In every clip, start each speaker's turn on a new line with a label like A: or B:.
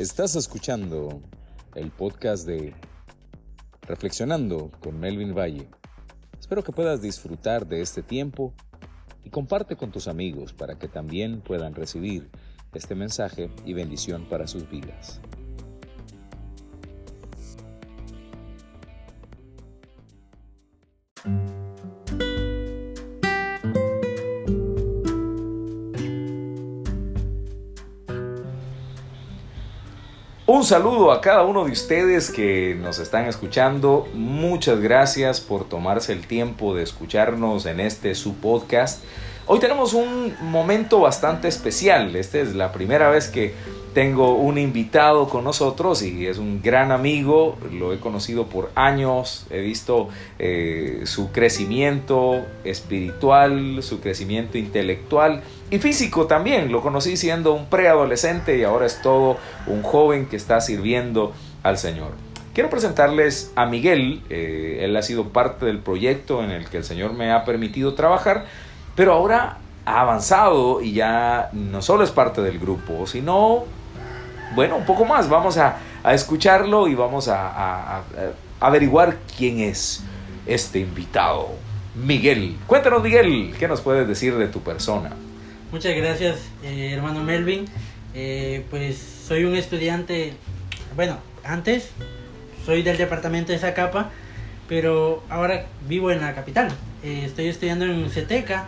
A: Estás escuchando el podcast de Reflexionando con Melvin Valle. Espero que puedas disfrutar de este tiempo y comparte con tus amigos para que también puedan recibir este mensaje y bendición para sus vidas. Saludo a cada uno de ustedes que nos están escuchando. Muchas gracias por tomarse el tiempo de escucharnos en este su podcast. Hoy tenemos un momento bastante especial. Esta es la primera vez que tengo un invitado con nosotros y es un gran amigo, lo he conocido por años, he visto eh, su crecimiento espiritual, su crecimiento intelectual y físico también, lo conocí siendo un preadolescente y ahora es todo un joven que está sirviendo al Señor. Quiero presentarles a Miguel, eh, él ha sido parte del proyecto en el que el Señor me ha permitido trabajar, pero ahora ha avanzado y ya no solo es parte del grupo, sino bueno, un poco más. Vamos a, escucharlo y vamos a, averiguar quién es este invitado. Miguel, cuéntanos Miguel, ¿qué nos puedes decir de tu persona?
B: Muchas gracias, eh, hermano Melvin. Eh, pues soy un estudiante, bueno, antes soy del departamento de Zacapa, pero ahora vivo en la capital. Eh, estoy estudiando en CETECA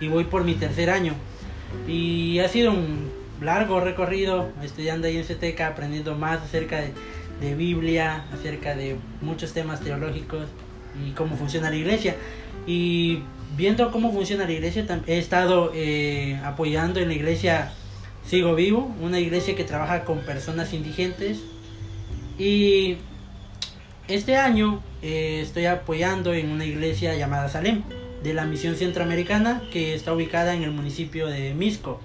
B: y voy por mi tercer año. Y ha sido un largo recorrido estudiando ahí en CETECA, aprendiendo más acerca de, Biblia, acerca de muchos temas teológicos y cómo funciona la iglesia. Y viendo cómo funciona la iglesia, he estado eh, apoyando en la iglesia Sigo Vivo, una iglesia que trabaja con personas indigentes. Y este año eh, estoy apoyando en una iglesia llamada Salem, de la Misión Centroamericana, que está ubicada en el municipio de Misco.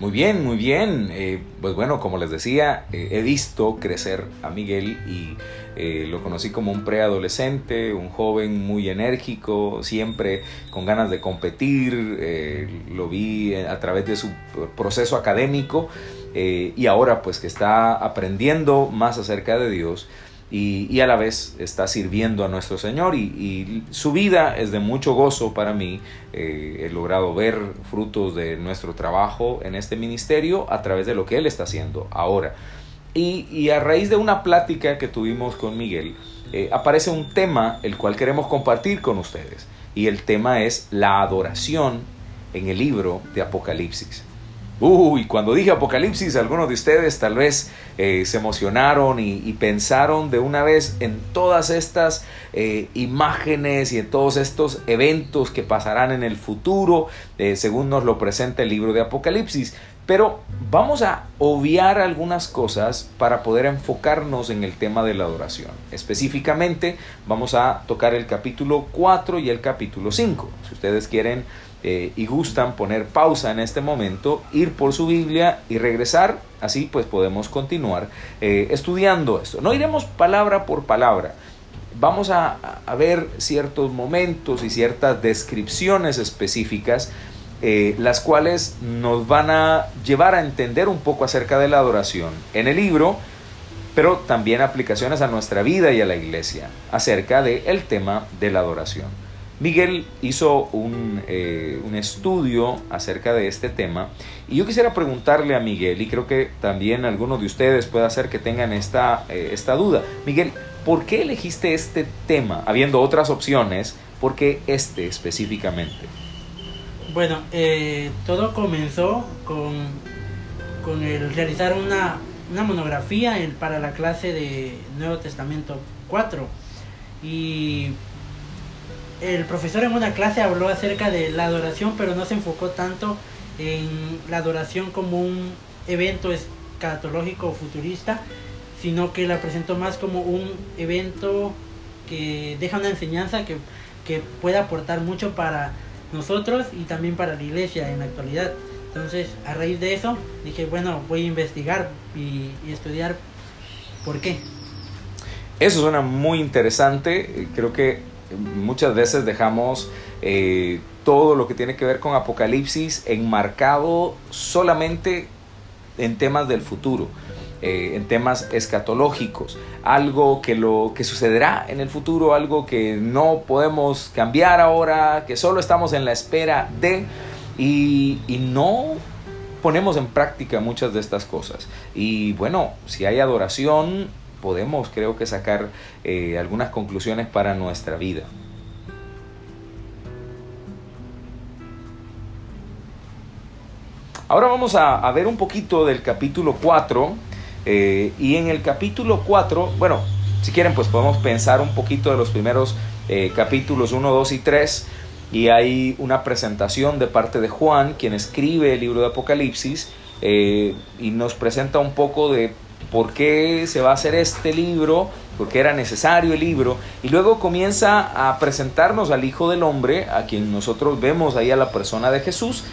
A: Muy bien, muy bien. Eh, pues bueno, como les decía, eh, he visto crecer a Miguel y eh, lo conocí como un preadolescente, un joven muy enérgico, siempre con ganas de competir. lo vi a través de su proceso académico y ahora pues que está aprendiendo más acerca de Dios y, a la vez está sirviendo a nuestro Señor y, su vida es de mucho gozo para mí. Eh, he logrado ver frutos de nuestro trabajo en este ministerio a través de lo que Él está haciendo ahora. Y, a raíz de una plática que tuvimos con Miguel, eh, aparece un tema el cual queremos compartir con ustedes. Y el tema es la adoración en el libro de Apocalipsis. Uy, cuando dije Apocalipsis, algunos de ustedes tal vez eh, se emocionaron y, pensaron de una vez en todas estas eh, imágenes y en todos estos eventos que pasarán en el futuro, eh, según nos lo presenta el libro de Apocalipsis. Pero vamos a obviar algunas cosas para poder enfocarnos en el tema de la adoración. Específicamente vamos a tocar el capítulo 4 y el capítulo 5. Si ustedes quieren eh, y gustan poner pausa en este momento, ir por su Biblia y regresar, así pues podemos continuar eh, estudiando esto. No iremos palabra por palabra, vamos a, ver ciertos momentos y ciertas descripciones específicas, eh, las cuales nos van a llevar a entender un poco acerca de la adoración en el libro, pero también aplicaciones a nuestra vida y a la iglesia acerca del tema de la adoración. Miguel hizo eh, un, estudio acerca de este tema y yo quisiera preguntarle a Miguel, y creo que también algunos de ustedes puede hacer que tengan esta, eh, esta duda. Miguel, ¿por qué elegiste este tema, habiendo otras opciones? ¿Por qué este específicamente?
B: Bueno, eh, todo comenzó con, con el realizar una, una monografía para la clase de Nuevo Testamento 4 y el profesor en una clase habló acerca de la adoración, pero no se enfocó tanto en la adoración como un evento escatológico o futurista, sino que la presentó más como un evento que deja una enseñanza que, que puede aportar mucho para nosotros y también para la iglesia en la actualidad. Entonces, a raíz de eso, dije, bueno, voy a investigar y, y estudiar por qué.
A: Eso suena muy interesante. Creo que muchas veces dejamos eh, todo lo que tiene que ver con Apocalipsis enmarcado solamente en temas del futuro. Eh, en temas escatológicos, algo que, lo, que sucederá en el futuro, algo que no podemos cambiar ahora, que solo estamos en la espera de, y, no ponemos en práctica muchas de estas cosas. Y bueno, si hay adoración, podemos creo que sacar eh, algunas conclusiones para nuestra vida. Ahora vamos a, ver un poquito del capítulo 4 eh, y en el capítulo 4, bueno, si quieren, pues podemos pensar un poquito de los primeros eh, capítulos 1, 2 y 3. Y hay una presentación de parte de Juan, quien escribe el libro de Apocalipsis, y nos presenta un poco de por qué se va a hacer este libro, por qué era necesario el libro, y luego comienza a presentarnos al Hijo del Hombre, a quien nosotros vemos ahí a la persona de Jesús,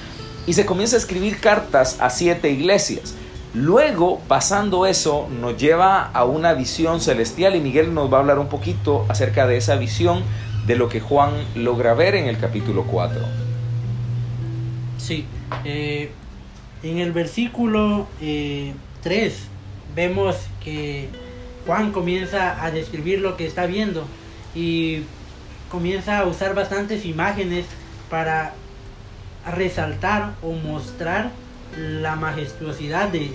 A: y se comienza a escribir cartas a siete iglesias. Luego, pasando eso, nos lleva a una visión celestial y Miguel nos va a hablar un poquito acerca de esa visión de lo que Juan logra ver en el capítulo 4.
B: Sí, eh, en el versículo 3 eh, vemos que Juan comienza a describir lo que está viendo y comienza a usar bastantes imágenes para resaltar o mostrar la majestuosidad de,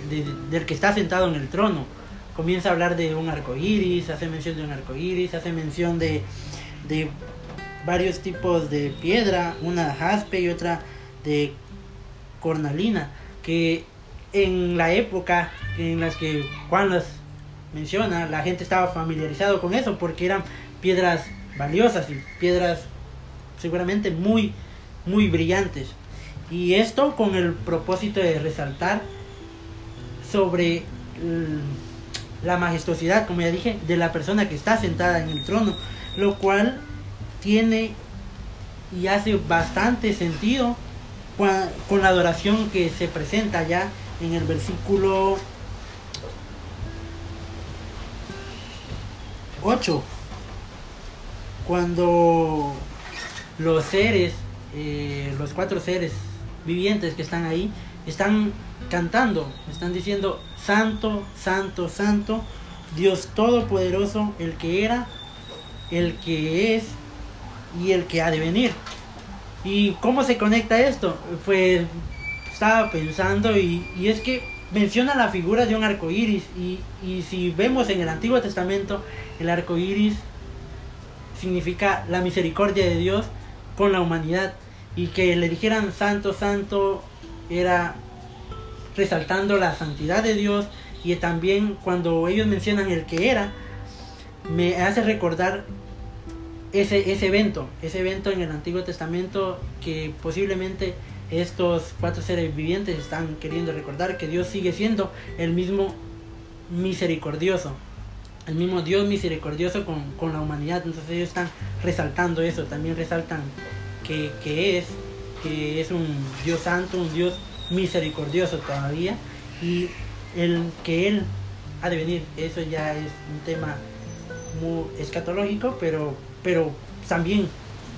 B: del que está sentado en el trono. Comienza a hablar de un arco iris, hace mención de un arco iris, hace mención de, de varios tipos de piedra, una jaspe y otra de cornalina, que en la época en las que Juan las menciona, la gente estaba familiarizado con eso porque eran piedras valiosas y piedras seguramente muy, muy brillantes. Y esto con el propósito de resaltar sobre la majestuosidad, como ya dije, de la persona que está sentada en el trono, lo cual tiene y hace bastante sentido con la adoración que se presenta ya en el versículo 8, cuando los seres, eh, los cuatro seres vivientes que están ahí están cantando, están diciendo, Santo, Santo, Santo, Dios Todopoderoso, el que era, el que es y el que ha de venir. ¿Y cómo se conecta esto? Pues estaba pensando y, es que menciona la figura de un arco iris y, y si vemos en el Antiguo Testamento, el arco iris significa la misericordia de Dios con la humanidad y que le dijeran santo, santo, era resaltando la santidad de Dios y también cuando ellos mencionan el que era, me hace recordar ese, ese evento, ese evento en el Antiguo Testamento que posiblemente estos cuatro seres vivientes están queriendo recordar que Dios sigue siendo el mismo misericordioso, el mismo Dios misericordioso con, con la humanidad. Entonces ellos están resaltando eso, también resaltan que, es, que es un Dios santo, un Dios misericordioso todavía, y el que Él ha de venir, eso ya es un tema muy escatológico, pero, pero también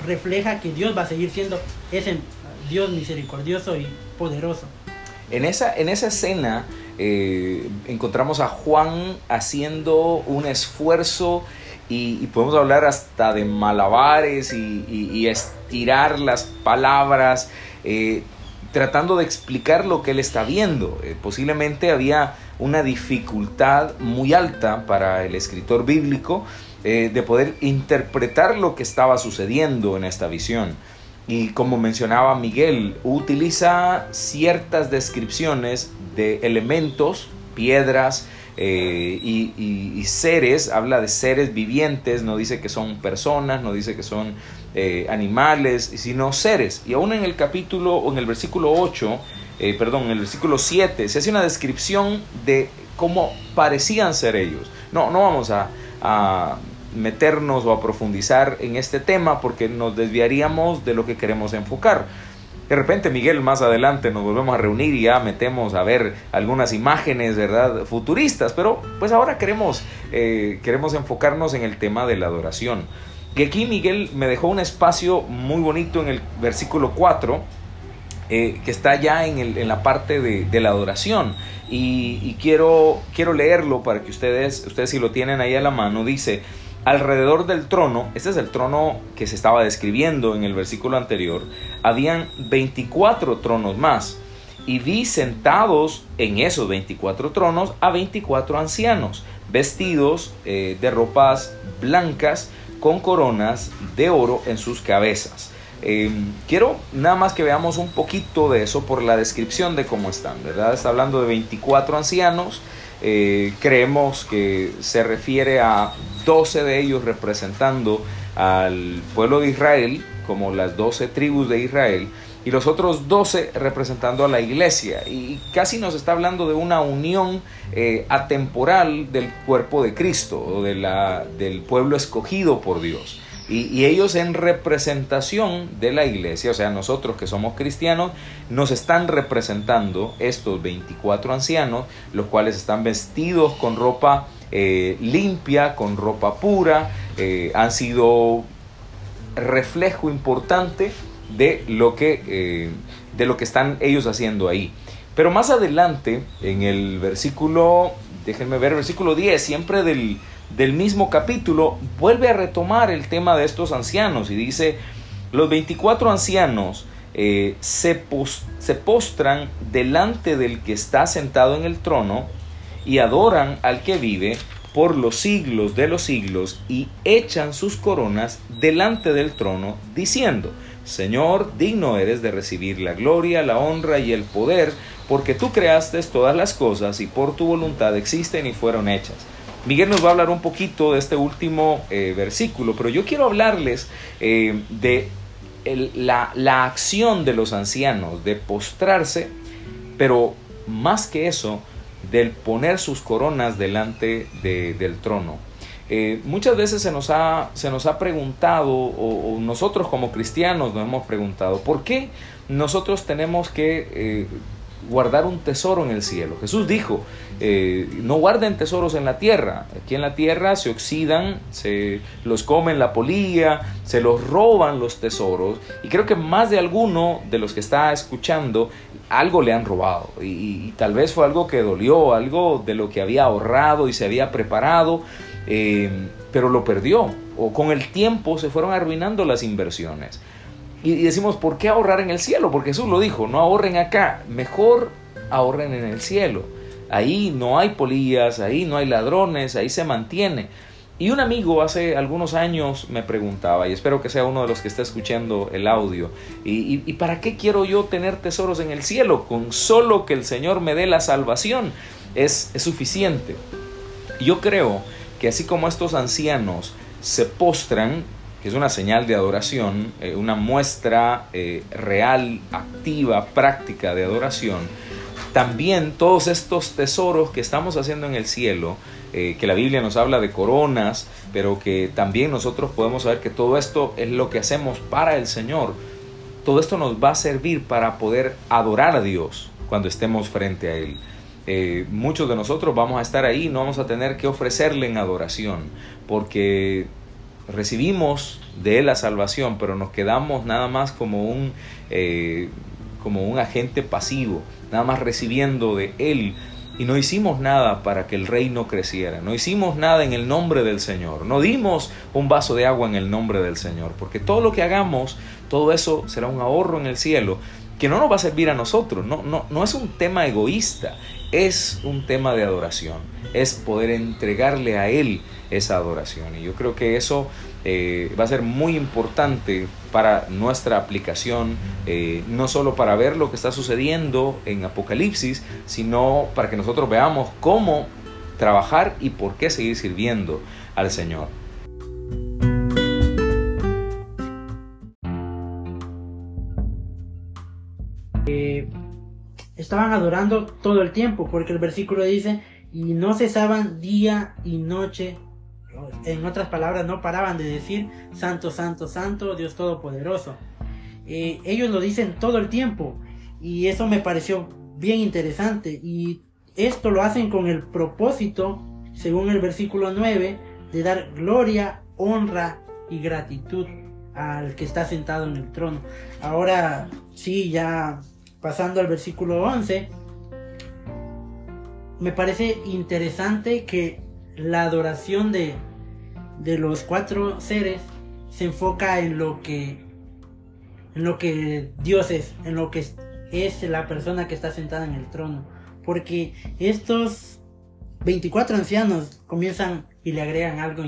B: refleja que Dios va a seguir siendo ese Dios misericordioso y poderoso.
A: En esa, en esa escena eh, encontramos a Juan haciendo un esfuerzo y, podemos hablar hasta de malabares y, estirar las palabras, eh, tratando de explicar lo que él está viendo. Eh, posiblemente había una dificultad muy alta para el escritor bíblico de poder interpretar lo que estaba sucediendo en esta visión. Y como mencionaba Miguel, utiliza ciertas descripciones de elementos, piedras, eh, y, seres, habla de seres vivientes, no dice que son personas, no dice que son eh, animales, sino seres. Y aún en el capítulo, o en el versículo 8, eh, perdón, en el versículo 7, se hace una descripción de cómo parecían ser ellos. No, no vamos a meternos o a profundizar en este tema porque nos desviaríamos de lo que queremos enfocar. De repente, Miguel, más adelante nos volvemos a reunir y ya metemos a ver algunas imágenes, ¿verdad? Futuristas, pero pues ahora queremos, eh, queremos enfocarnos en el tema de la adoración. Y aquí Miguel me dejó un espacio muy bonito en el versículo 4, eh, que está ya en, el, en la parte de, la adoración. Y, y, quiero, quiero leerlo para que ustedes, ustedes si lo tienen ahí a la mano, dice, alrededor del trono, este es el trono que se estaba describiendo en el versículo anterior, habían 24 tronos más. Y vi sentados en esos 24 tronos a 24 ancianos, vestidos eh, de ropas blancas con coronas de oro en sus cabezas. Eh, quiero nada más que veamos un poquito de eso por la descripción de cómo están, ¿verdad? Está hablando de 24 ancianos, eh, creemos que se refiere a 12 de ellos representando al pueblo de Israel, como las 12 tribus de Israel, y los otros 12 representando a la iglesia. Y casi nos está hablando de una unión eh, atemporal del cuerpo de Cristo, o de la, del pueblo escogido por Dios. Y, ellos en representación de la iglesia, o sea, nosotros que somos cristianos, nos están representando estos 24 ancianos, los cuales están vestidos con ropa eh, limpia, con ropa pura, eh, han sido reflejo importante de lo, que, eh, de lo que están ellos haciendo ahí. Pero más adelante, en el versículo, déjenme ver, versículo 10, siempre del del mismo capítulo vuelve a retomar el tema de estos ancianos y dice, los 24 ancianos eh, se, se postran delante del que está sentado en el trono y adoran al que vive por los siglos de los siglos y echan sus coronas delante del trono, diciendo, Señor, digno eres de recibir la gloria, la honra y el poder, porque tú creaste todas las cosas y por tu voluntad existen y fueron hechas. Miguel nos va a hablar un poquito de este último eh, versículo, pero yo quiero hablarles eh, de la, acción de los ancianos, de postrarse, pero más que eso, del poner sus coronas delante del trono. Eh, muchas veces se nos ha, se nos ha preguntado, o, nosotros como cristianos nos hemos preguntado, ¿por qué nosotros tenemos que guardar un tesoro en el cielo. Jesús dijo, eh, no guarden tesoros en la tierra. Aquí en la tierra se oxidan, se los comen la polilla, se los roban los tesoros. Y creo que más de alguno de los que está escuchando algo le han robado. Y, tal vez fue algo que dolió, algo de lo que había ahorrado y se había preparado, eh, pero lo perdió. O con el tiempo se fueron arruinando las inversiones. Y decimos, ¿por qué ahorrar en el cielo? Porque Jesús lo dijo, no ahorren acá, mejor ahorren en el cielo. Ahí no hay polillas, ahí no hay ladrones, ahí se mantiene. Y un amigo hace algunos años me preguntaba, y espero que sea uno de los que está escuchando el audio, ¿y, para qué quiero yo tener tesoros en el cielo? Con solo que el Señor me dé la salvación es suficiente. Yo creo que así como estos ancianos se postran que es una señal de adoración, eh, una muestra eh, real, activa, práctica de adoración, también todos estos tesoros que estamos haciendo en el cielo, eh, que la Biblia nos habla de coronas, pero que también nosotros podemos saber que todo esto es lo que hacemos para el Señor. Todo esto nos va a servir para poder adorar a Dios cuando estemos frente a Él. muchos de nosotros vamos a estar ahí, no vamos a tener que ofrecerle en adoración, porque recibimos de Él la salvación, pero nos quedamos nada más como un, eh, como un agente pasivo, nada más recibiendo de Él. Y no hicimos nada para que el reino creciera, no hicimos nada en el nombre del Señor, no dimos un vaso de agua en el nombre del Señor, porque todo lo que hagamos, todo eso será un ahorro en el cielo que no nos va a servir a nosotros, no, no, no es un tema egoísta, es un tema de adoración, es poder entregarle a Él esa adoración. Y yo creo que eso eh, va a ser muy importante para nuestra aplicación, eh, no solo para ver lo que está sucediendo en Apocalipsis, sino para que nosotros veamos cómo trabajar y por qué seguir sirviendo al Señor.
B: Eh, estaban adorando todo el tiempo, porque el versículo dice, y no cesaban día y noche en otras palabras, no paraban de decir, Santo, Santo, Santo, Dios Todopoderoso. Eh, ellos lo dicen todo el tiempo y eso me pareció bien interesante y esto lo hacen con el propósito, según el versículo 9, de dar gloria, honra y gratitud al que está sentado en el trono. Ahora sí, ya pasando al versículo 11, me parece interesante que la adoración de, de los cuatro seres se enfoca en lo que en lo que Dios es, en lo que es la persona que está sentada en el trono. Porque estos 24 ancianos comienzan y le agregan algo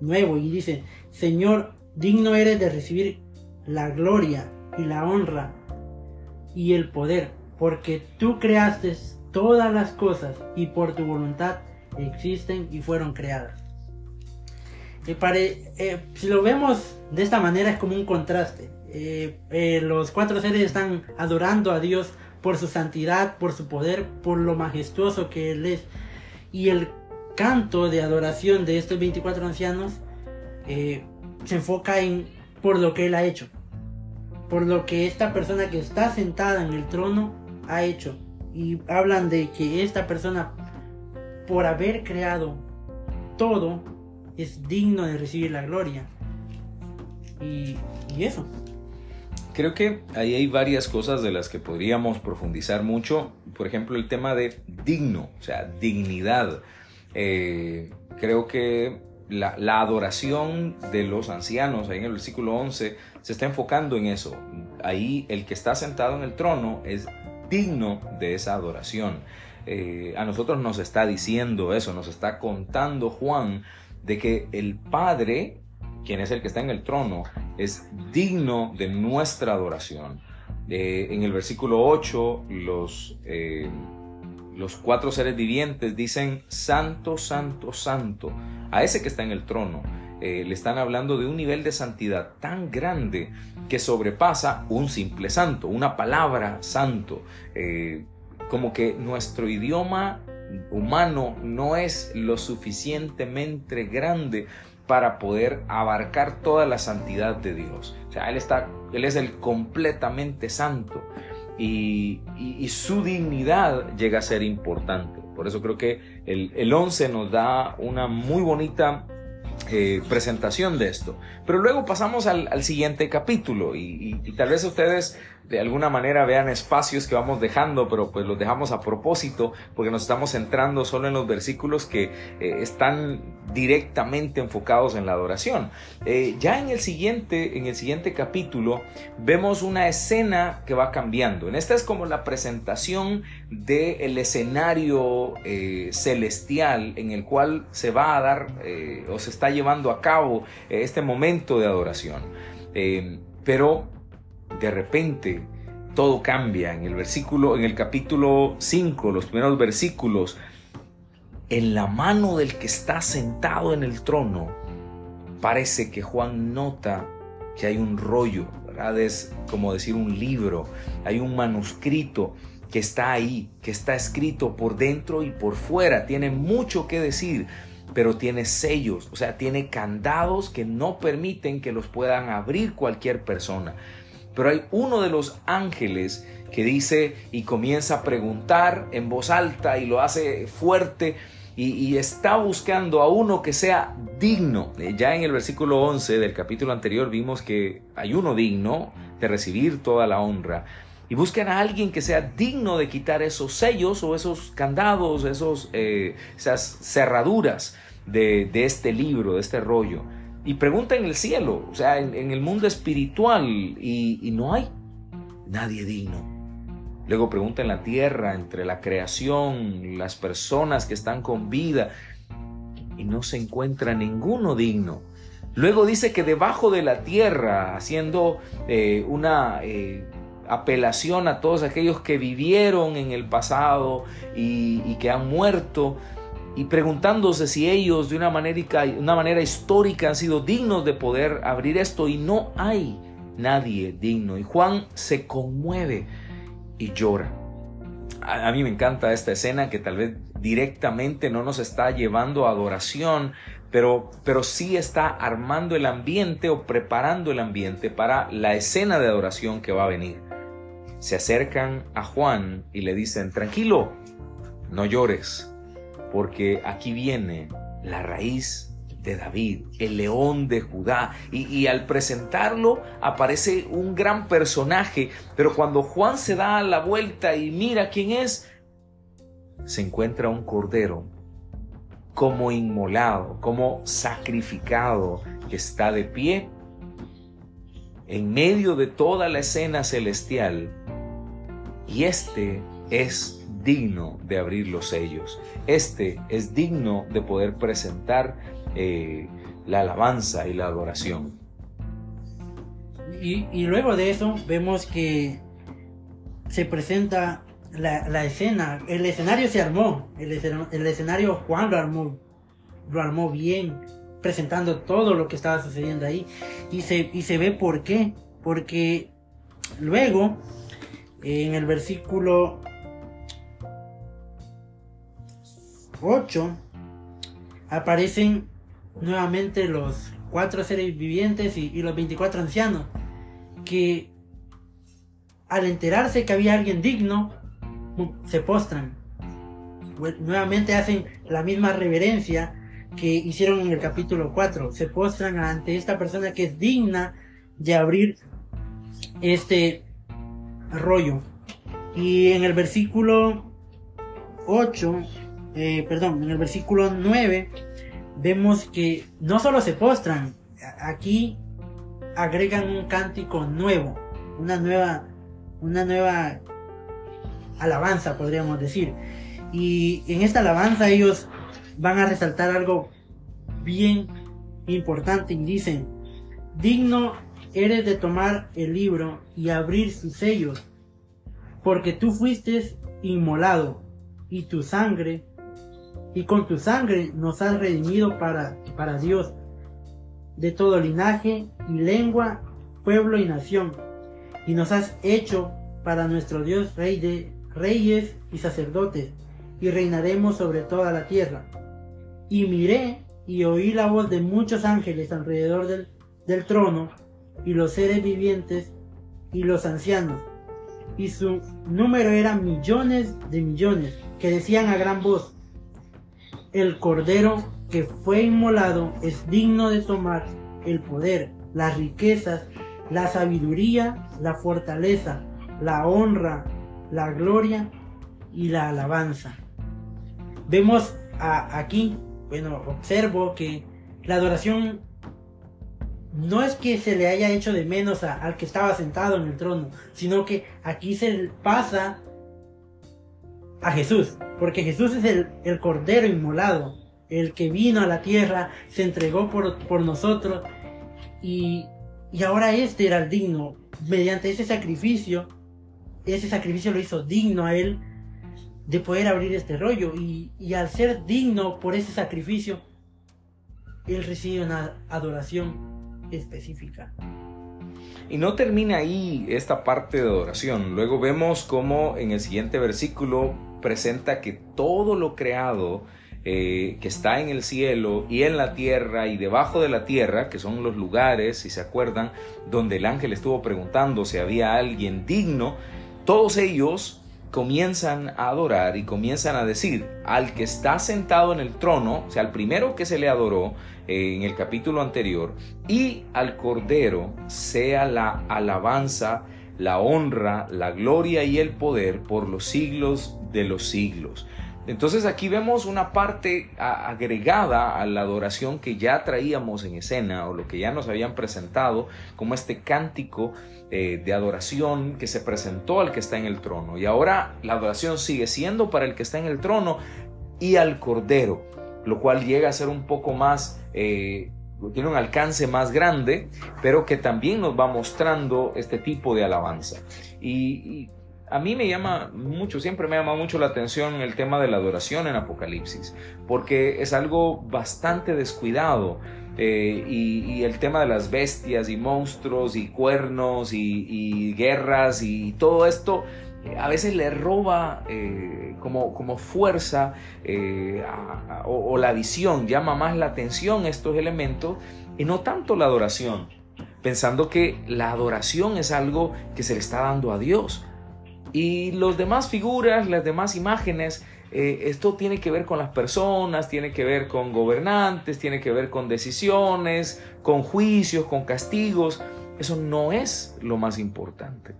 B: nuevo y dicen, Señor, digno eres de recibir la gloria y la honra y el poder, porque tú creaste todas las cosas y por tu voluntad existen y fueron creadas. Eh, si lo vemos de esta manera es como un contraste. Eh, eh, los cuatro seres están adorando a Dios por su santidad, por su poder, por lo majestuoso que Él es. Y el canto de adoración de estos 24 ancianos se enfoca en por lo que Él ha hecho. Por lo que esta persona que está sentada en el trono ha hecho. Y hablan de que esta persona, por haber creado todo, es digno de recibir la gloria. Y, eso.
A: Creo que ahí hay varias cosas de las que podríamos profundizar mucho. Por ejemplo, el tema de digno, o sea, dignidad. Eh, creo que la, la, adoración de los ancianos, ahí en el versículo 11, se está enfocando en eso. Ahí el que está sentado en el trono es digno de esa adoración. Eh, a nosotros nos está diciendo eso, nos está contando Juan de que el Padre, quien es el que está en el trono, es digno de nuestra adoración. Eh, en el versículo 8, los, eh, los cuatro seres vivientes dicen, Santo, Santo, Santo, a ese que está en el trono. Eh, le están hablando de un nivel de santidad tan grande que sobrepasa un simple santo, una palabra santo. como que nuestro idioma humano no es lo suficientemente grande para poder abarcar toda la santidad de Dios. O sea, Él, está, él es el completamente santo y, su dignidad llega a ser importante. Por eso creo que el, el 11 nos da una muy bonita eh, presentación de esto. Pero luego pasamos al, siguiente capítulo y, tal vez ustedes de alguna manera vean espacios que vamos dejando, pero pues los dejamos a propósito porque nos estamos centrando solo en los versículos que eh, están directamente enfocados en la adoración. Eh, ya en el siguiente, en el siguiente capítulo vemos una escena que va cambiando. En esta es como la presentación del escenario eh, celestial en el cual se va a dar o se está llevando a cabo este momento de adoración. pero de repente todo cambia. En el versículo, en el capítulo 5, los primeros versículos, en la mano del que está sentado en el trono, parece que Juan nota que hay un rollo, ¿verdad? Es como decir un libro, hay un manuscrito que está ahí, que está escrito por dentro y por fuera, tiene mucho que decir, pero tiene sellos, o sea, tiene candados que no permiten que los puedan abrir cualquier persona. Pero hay uno de los ángeles que dice y comienza a preguntar en voz alta y lo hace fuerte y, está buscando a uno que sea digno. Eh, ya en el versículo 11 del capítulo anterior vimos que hay uno digno de recibir toda la honra. Y buscan a alguien que sea digno de quitar esos sellos o esos candados, esos, eh, esas cerraduras de, de este libro, de este rollo y pregunta en el cielo, o sea, en, el mundo espiritual, y, no hay nadie digno. Luego pregunta en la tierra, entre la creación, las personas que están con vida, y no se encuentra ninguno digno. Luego dice que debajo de la tierra, haciendo eh, una eh, apelación a todos aquellos que vivieron en el pasado y, y que han muerto, y preguntándose si ellos de una manera, una manera histórica han sido dignos de poder abrir esto y no hay nadie digno. Y Juan se conmueve y llora. A, mí me encanta esta escena que tal vez directamente no nos está llevando a adoración, pero, pero sí está armando el ambiente o preparando el ambiente para la escena de adoración que va a venir. Se acercan a Juan y le dicen, tranquilo, no llores porque aquí viene la raíz de David, el león de Judá. Y, al presentarlo aparece un gran personaje, pero cuando Juan se da la vuelta y mira quién es, se encuentra un cordero como inmolado, como sacrificado, que está de pie en medio de toda la escena celestial. Y este es digno de abrir los sellos. Este es digno de poder presentar eh, la alabanza y la adoración.
B: Y, luego de eso vemos que se presenta la, escena, el escenario se armó, el, el, escenario Juan lo armó, lo armó bien, presentando todo lo que estaba sucediendo ahí. Y se, y se ve por qué, porque luego en el versículo 8 aparecen nuevamente los cuatro seres vivientes y, los 24 ancianos que al enterarse que había alguien digno se postran. Nuevamente hacen la misma reverencia que hicieron en el capítulo 4 se postran ante esta persona que es digna de abrir este rollo. Y en el versículo 8 eh, perdón, en el versículo 9 vemos que no solo se postran, aquí agregan un cántico nuevo, una nueva, una nueva alabanza, podríamos decir. Y en esta alabanza ellos van a resaltar algo bien importante y dicen, digno eres de tomar el libro y abrir sus sellos, porque tú fuiste inmolado y tu sangre y con tu sangre nos has redimido para, para Dios, de todo linaje y lengua, pueblo y nación, y nos has hecho para nuestro Dios Rey de reyes y sacerdotes, y reinaremos sobre toda la tierra. Y miré y oí la voz de muchos ángeles alrededor del, del trono, y los seres vivientes y los ancianos, y su número era millones de millones, que decían a gran voz, el cordero que fue inmolado es digno de tomar el poder, las riquezas, la sabiduría, la fortaleza, la honra, la gloria y la alabanza. Vemos aquí, bueno, observo que la adoración no es que se le haya hecho de menos al que estaba sentado en el trono, sino que aquí se pasa a Jesús, porque Jesús es el, Cordero inmolado, el que vino a la tierra, se entregó por, por nosotros y, y ahora este era el digno, mediante ese sacrificio, ese sacrificio lo hizo digno a él de poder abrir este rollo y, y al ser digno por ese sacrificio, él recibe una adoración específica.
A: Y no termina ahí esta parte de adoración. Luego vemos cómo en el siguiente versículo presenta que todo lo creado eh, que está en el cielo y en la tierra y debajo de la tierra, que son los lugares, si se acuerdan, donde el ángel estuvo preguntando si había alguien digno, todos ellos comienzan a adorar y comienzan a decir al que está sentado en el trono, o sea, al primero que se le adoró en el capítulo anterior, y al cordero sea la alabanza, la honra, la gloria y el poder por los siglos de los siglos. Entonces aquí vemos una parte agregada a la adoración que ya traíamos en escena o lo que ya nos habían presentado como este cántico eh, de adoración que se presentó al que está en el trono. Y ahora la adoración sigue siendo para el que está en el trono y al Cordero, lo cual llega a ser un poco más eh, tiene un alcance más grande, pero que también nos va mostrando este tipo de alabanza. Y, a mí me llama mucho, siempre me llama mucho la atención el tema de la adoración en Apocalipsis, porque es algo bastante descuidado. Eh, y, el tema de las bestias y monstruos y cuernos y guerras y todo esto a veces le roba eh, como, como, fuerza eh, o, la visión, llama más la atención estos elementos y no tanto la adoración, pensando que la adoración es algo que se le está dando a Dios. Y los demás figuras, las demás imágenes, eh, esto tiene que ver con las personas, tiene que ver con gobernantes, tiene que ver con decisiones, con juicios, con castigos. Eso no es lo más importante.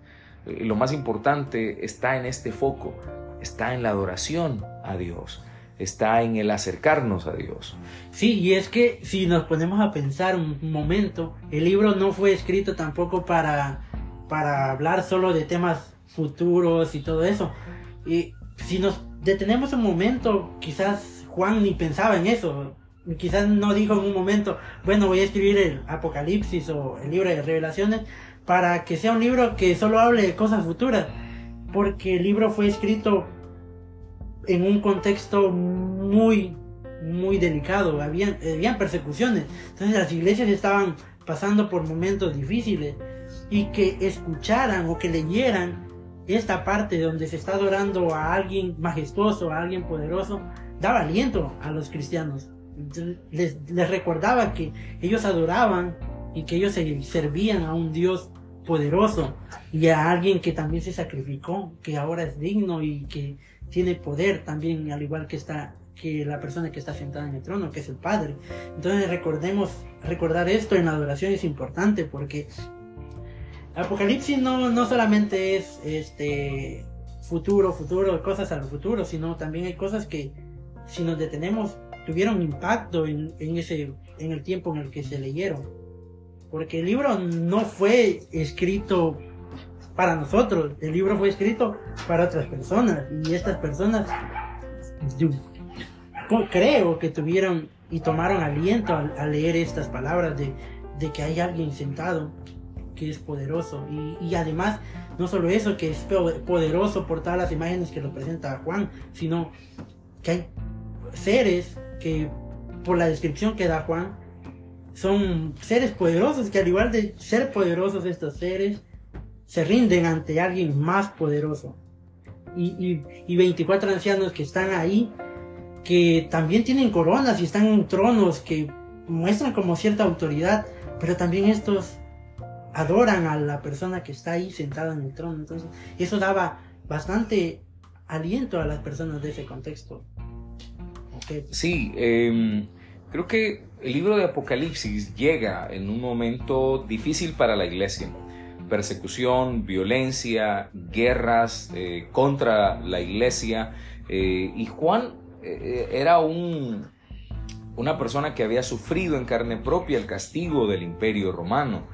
A: Eh, lo más importante está en este foco, está en la adoración a Dios, está en el acercarnos a Dios.
B: Sí, y es que si nos ponemos a pensar un momento, el libro no fue escrito tampoco para, para hablar solo de temas futuros y todo eso. Y si nos detenemos un momento, quizás Juan ni pensaba en eso. Quizás no dijo en un momento, bueno, voy a escribir el Apocalipsis o el libro de revelaciones para que sea un libro que solo hable de cosas futuras. Porque el libro fue escrito en un contexto muy, muy delicado. Habían, persecuciones. Entonces las iglesias estaban pasando por momentos difíciles. Y que escucharan o que leyeran esta parte donde se está adorando a alguien majestuoso, a alguien poderoso, daba aliento a los cristianos. Les, les, recordaba que ellos adoraban y que ellos se servían a un Dios poderoso y a alguien que también se sacrificó, que ahora es digno y que tiene poder también, al igual que está que la persona que está sentada en el trono, que es el Padre. Entonces recordemos, recordar esto en la adoración es importante porque Apocalipsis no, no solamente es este futuro, futuro, cosas al futuro, sino también hay cosas que si nos detenemos tuvieron impacto en, en, ese, en el tiempo en el que se leyeron. Porque el libro no fue escrito para nosotros, el libro fue escrito para otras personas y estas personas creo que tuvieron y tomaron aliento al, leer estas palabras de, que hay alguien sentado que es poderoso. Y, además, no solo eso, que es poderoso por todas las imágenes que lo presenta Juan, sino que hay seres que, por la descripción que da Juan, son seres poderosos, que al igual de ser poderosos estos seres, se rinden ante alguien más poderoso. Y, y 24 ancianos que están ahí, que también tienen coronas y están en tronos que muestran como cierta autoridad, pero también estos adoran a la persona que está ahí sentada en el trono. Entonces, eso daba bastante aliento a las personas de ese contexto.
A: Sí, em, creo que el libro de Apocalipsis llega en un momento difícil para la iglesia. Persecución, violencia, guerras eh, contra la iglesia. Eh, y Juan eh, era un, una persona que había sufrido en carne propia el castigo del imperio romano.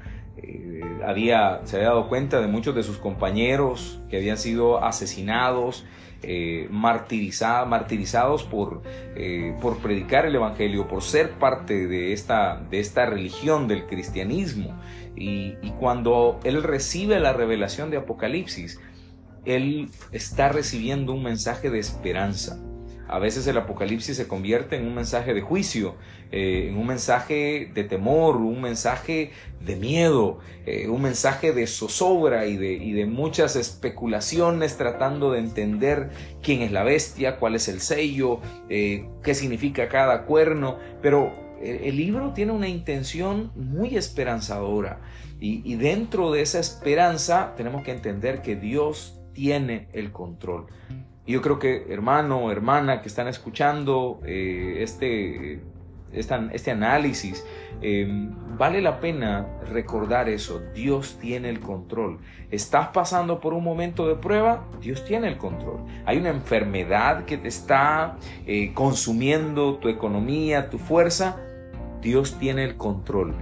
A: Había, se había dado cuenta de muchos de sus compañeros que habían sido asesinados, eh, martirizados por, eh, por predicar el Evangelio, por ser parte de esta, de esta religión del cristianismo. Y, y cuando él recibe la revelación de Apocalipsis, él está recibiendo un mensaje de esperanza a veces el Apocalipsis se convierte en un mensaje de juicio, eh, en un mensaje de temor, un mensaje de miedo, eh, un mensaje de zozobra y de, muchas especulaciones tratando de entender quién es la bestia, cuál es el sello, eh, qué significa cada cuerno. Pero el libro tiene una intención muy esperanzadora y dentro de esa esperanza tenemos que entender que Dios tiene el control. Y yo creo que hermano, hermana que están escuchando eh, este, este análisis, eh, vale la pena recordar eso. Dios tiene el control. Estás pasando por un momento de prueba, Dios tiene el control. Hay una enfermedad que te está eh, consumiendo tu economía, tu fuerza, Dios tiene el control.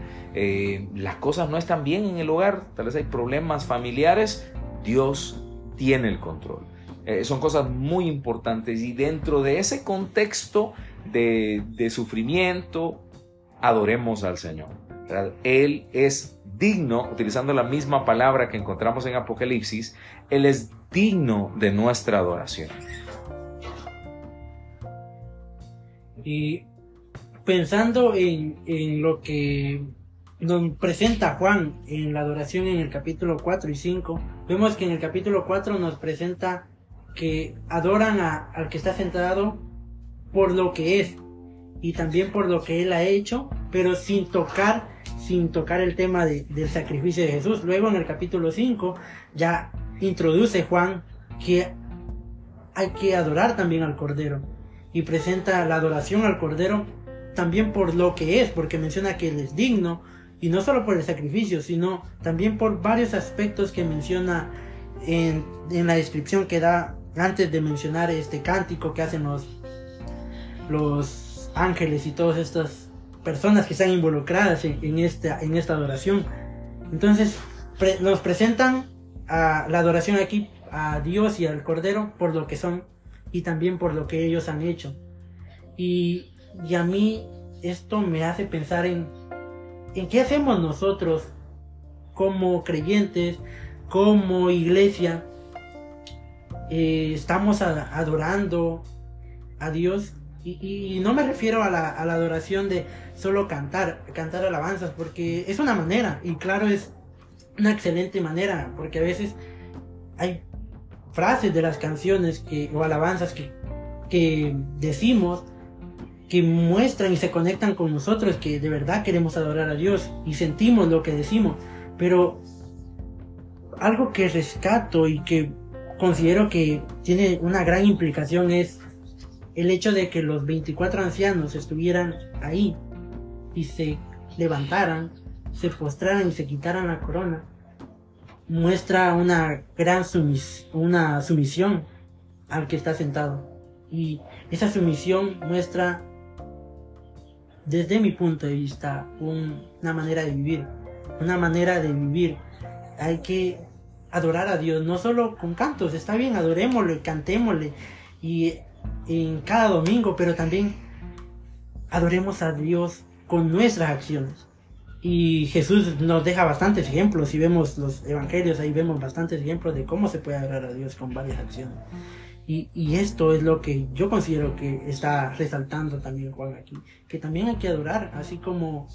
A: las cosas no están bien en el hogar, tal vez hay problemas familiares, Dios tiene el control. Eh, son cosas muy importantes y dentro de ese contexto de, sufrimiento, adoremos al Señor. Él es digno, utilizando la misma palabra que encontramos en Apocalipsis, Él es digno de nuestra adoración.
B: Y pensando en, en, lo que nos presenta Juan en la adoración en el capítulo 4 y 5, vemos que en el capítulo 4 nos presenta que adoran a, al que está sentado por lo que es y también por lo que él ha hecho, pero sin tocar, sin tocar el tema de, del sacrificio de Jesús. Luego en el capítulo 5 ya introduce Juan que hay que adorar también al Cordero. Y presenta la adoración al Cordero también por lo que es, porque menciona que Él es digno, y no solo por el sacrificio, sino también por varios aspectos que menciona en, en la descripción que da antes de mencionar este cántico que hacen los, los ángeles y todas estas personas que están involucradas en, esta, en esta adoración. Entonces nos presentan a la adoración aquí a Dios y al Cordero por lo que son y también por lo que ellos han hecho. Y, y a mí esto me hace pensar en, en qué hacemos nosotros como creyentes, como iglesia. Eh, estamos adorando a Dios y, no me refiero a la, a la, adoración de solo cantar, cantar alabanzas, porque es una manera, y claro, es una excelente manera, porque a veces hay frases de las canciones que, o alabanzas que, que decimos que muestran y se conectan con nosotros, que de verdad queremos adorar a Dios y sentimos lo que decimos. Pero algo que rescato y que considero que tiene una gran implicación es el hecho de que los 24 ancianos estuvieran ahí y se levantaran, se postraran y se quitaran la corona, muestra una gran una sumisión al que está sentado. Y esa sumisión muestra desde mi punto de vista, una manera de vivir. Una manera de vivir. Hay que adorar a Dios, no solo con cantos, está bien, adorémosle, cantémosle. Y en cada domingo, pero también adoremos a Dios con nuestras acciones. Y Jesús nos deja bastantes ejemplos. Si vemos los evangelios, ahí vemos bastantes ejemplos de cómo se puede adorar a Dios con varias acciones. Y, esto es lo que yo considero que está resaltando también Juan aquí, que también hay que adorar, así como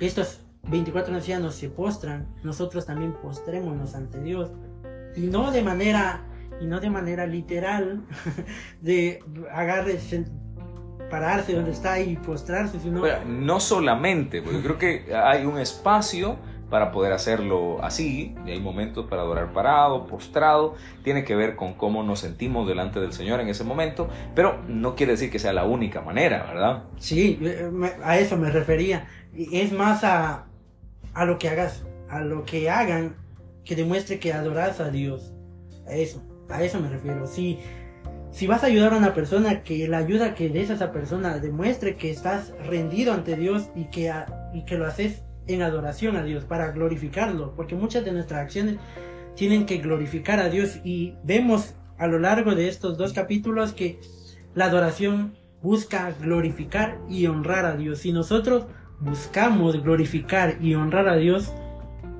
B: estos 24 ancianos se postran, nosotros también postrémonos ante Dios. Y no de manera, y no de manera literal, de agarrarse, pararse donde está y postrarse, sino...
A: no solamente, porque creo que hay un espacio para poder hacerlo así, y hay momentos para adorar parado, postrado, tiene que ver con cómo nos sentimos delante del Señor en ese momento, pero no quiere decir que sea la única manera, ¿verdad?
B: Sí, eh, a eso me refería. Es más a, a lo que hagas, a lo que hagan que demuestre que adoras a Dios. A eso, a eso me refiero. Si, si vas a ayudar a una persona, que la ayuda que des a esa persona demuestre que estás rendido ante Dios y que, y que lo haces en adoración a Dios, para glorificarlo, porque muchas de nuestras acciones tienen que glorificar a Dios y vemos a lo largo de estos dos capítulos que la adoración busca glorificar y honrar a Dios. Si nosotros buscamos glorificar y honrar a Dios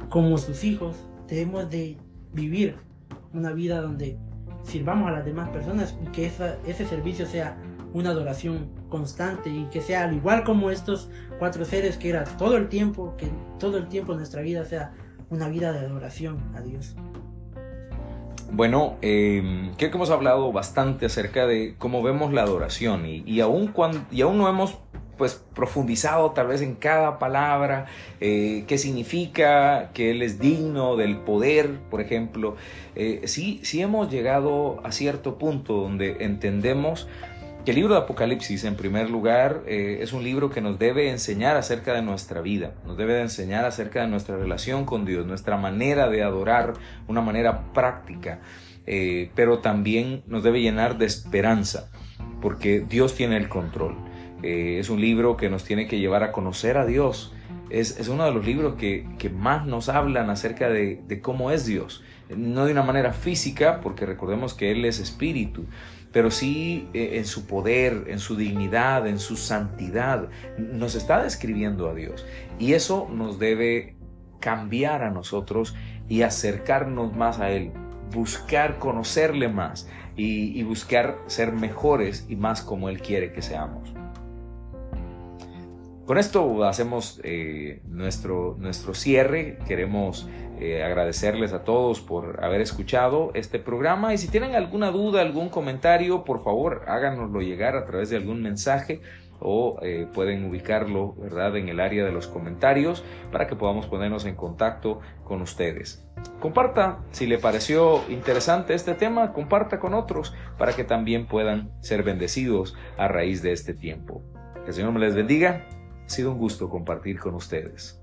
B: como sus hijos, debemos de vivir una vida donde sirvamos a las demás personas y que ese servicio sea una adoración constante y que sea al igual como estos cuatro seres que era todo el tiempo, que todo el tiempo nuestra vida sea una vida de adoración a Dios.
A: Bueno, eh, creo que hemos hablado bastante acerca de cómo vemos la adoración y, y, aún, cuando, y aún no hemos pues profundizado tal vez en cada palabra, eh, qué significa, que Él es digno del poder, por ejemplo. Eh, sí, hemos llegado a cierto punto donde entendemos el libro de Apocalipsis, en primer lugar, eh, es un libro que nos debe enseñar acerca de nuestra vida, nos debe de enseñar acerca de nuestra relación con Dios, nuestra manera de adorar, una manera práctica, eh, pero también nos debe llenar de esperanza, porque Dios tiene el control. Eh, es un libro que nos tiene que llevar a conocer a Dios. Es, uno de los libros que, más nos hablan acerca de, de cómo es Dios. No de una manera física, porque recordemos que Él es espíritu, pero sí eh, en su poder, en su dignidad, en su santidad. Nos está describiendo a Dios. Y eso nos debe cambiar a nosotros y acercarnos más a Él, buscar conocerle más y, buscar ser mejores y más como Él quiere que seamos. Con esto hacemos eh, nuestro, nuestro cierre. Queremos eh, agradecerles a todos por haber escuchado este programa y si tienen alguna duda, algún comentario, por favor háganoslo llegar a través de algún mensaje o eh, pueden ubicarlo, ¿verdad?, en el área de los comentarios para que podamos ponernos en contacto con ustedes. Comparta, si le pareció interesante este tema, comparta con otros para que también puedan ser bendecidos a raíz de este tiempo. Que el Señor me les bendiga. Ha sido un gusto compartir con ustedes.